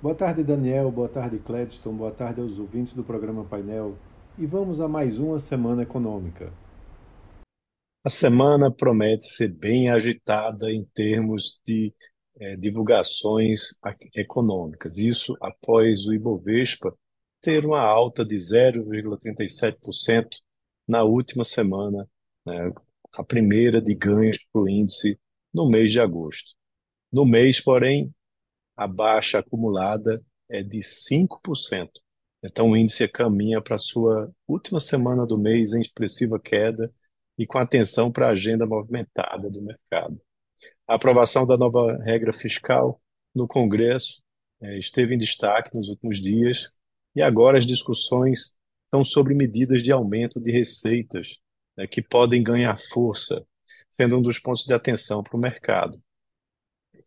Boa tarde, Daniel. Boa tarde, Cledston. Boa tarde aos ouvintes do programa Painel. E vamos a mais uma semana econômica. A semana promete ser bem agitada em termos de eh, divulgações econômicas. Isso após o Ibovespa ter uma alta de 0,37% na última semana, né, a primeira de ganhos para o índice no mês de agosto. No mês, porém, a baixa acumulada é de 5%. Então, o índice caminha para sua última semana do mês em expressiva queda e com atenção para a agenda movimentada do mercado. A aprovação da nova regra fiscal no Congresso eh, esteve em destaque nos últimos dias e agora as discussões são sobre medidas de aumento de receitas né, que podem ganhar força, sendo um dos pontos de atenção para o mercado.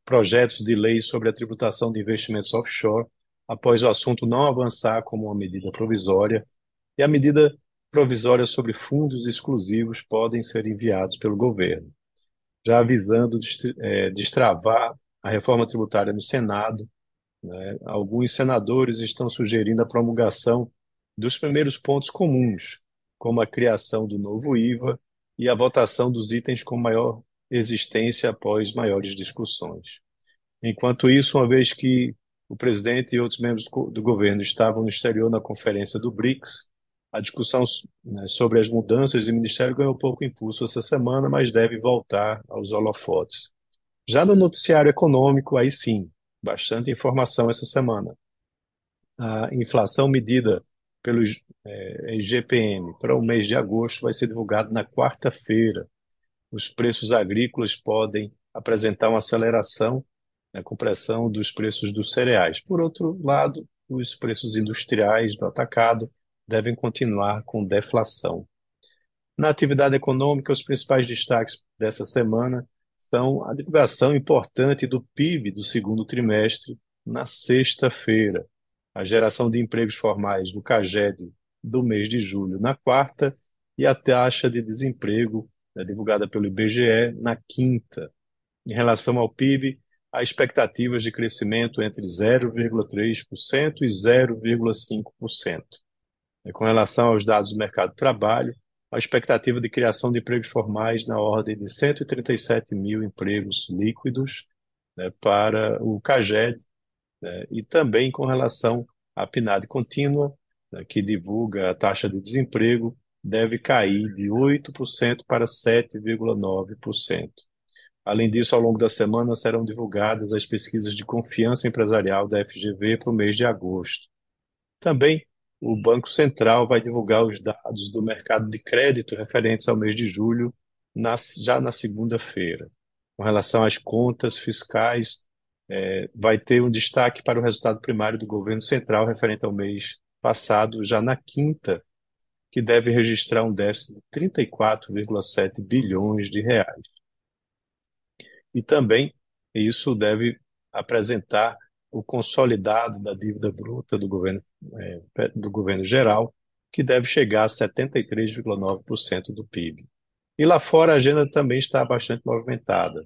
Projetos de lei sobre a tributação de investimentos offshore, após o assunto não avançar como uma medida provisória, e a medida provisória sobre fundos exclusivos podem ser enviados pelo governo, já avisando é, destravar a reforma tributária no Senado. Né? Alguns senadores estão sugerindo a promulgação dos primeiros pontos comuns, como a criação do novo IVA e a votação dos itens com maior existência após maiores discussões. Enquanto isso, uma vez que o presidente e outros membros do governo estavam no exterior na conferência do BRICS, a discussão né, sobre as mudanças de ministério ganhou pouco impulso essa semana, mas deve voltar aos holofotes. Já no noticiário econômico, aí sim, bastante informação essa semana. A inflação medida pelo é, IGPM para o mês de agosto vai ser divulgado na quarta-feira. Os preços agrícolas podem apresentar uma aceleração, né, com pressão dos preços dos cereais. Por outro lado, os preços industriais do atacado devem continuar com deflação. Na atividade econômica, os principais destaques dessa semana são a divulgação importante do PIB do segundo trimestre na sexta-feira, a geração de empregos formais do CAGED do mês de julho na quarta e a taxa de desemprego né, divulgada pelo IBGE na quinta. Em relação ao PIB, há expectativas de crescimento entre 0,3% e 0,5%. Com relação aos dados do mercado de trabalho, a expectativa de criação de empregos formais na ordem de 137 mil empregos líquidos né, para o CAGED, né, e também com relação à PNAD contínua, né, que divulga a taxa de desemprego, deve cair de 8% para 7,9%. Além disso, ao longo da semana serão divulgadas as pesquisas de confiança empresarial da FGV para o mês de agosto. Também o Banco Central vai divulgar os dados do mercado de crédito referentes ao mês de julho, na, já na segunda-feira. Com relação às contas fiscais, é, vai ter um destaque para o resultado primário do governo central referente ao mês passado, já na quinta, que deve registrar um déficit de 34,7 bilhões de reais. E também isso deve apresentar o consolidado da dívida bruta do governo, é, do governo geral, que deve chegar a 73,9% do PIB. E lá fora a agenda também está bastante movimentada.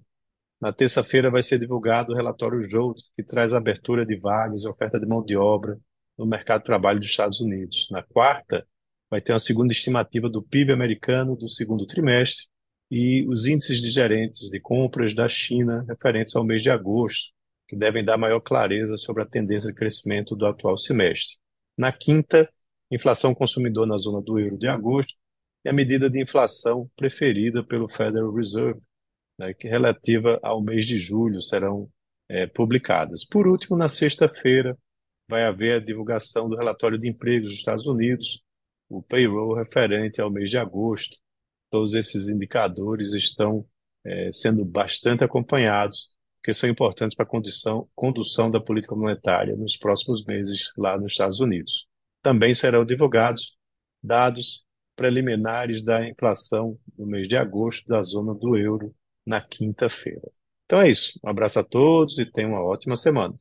Na terça-feira vai ser divulgado o relatório JOLT, que traz a abertura de vagas e oferta de mão de obra no mercado de trabalho dos Estados Unidos. Na quarta, vai ter uma segunda estimativa do PIB americano do segundo trimestre e os índices de gerentes de compras da China referentes ao mês de agosto, que devem dar maior clareza sobre a tendência de crescimento do atual semestre. Na quinta, inflação consumidor na zona do euro de agosto e a medida de inflação preferida pelo Federal Reserve, né, que relativa ao mês de julho serão é, publicadas. Por último, na sexta-feira, vai haver a divulgação do relatório de empregos dos Estados Unidos, o payroll referente ao mês de agosto. Todos esses indicadores estão é, sendo bastante acompanhados que são importantes para a condição, condução da política monetária nos próximos meses lá nos Estados Unidos. Também serão divulgados dados preliminares da inflação no mês de agosto da zona do euro na quinta-feira. Então é isso. Um abraço a todos e tenham uma ótima semana.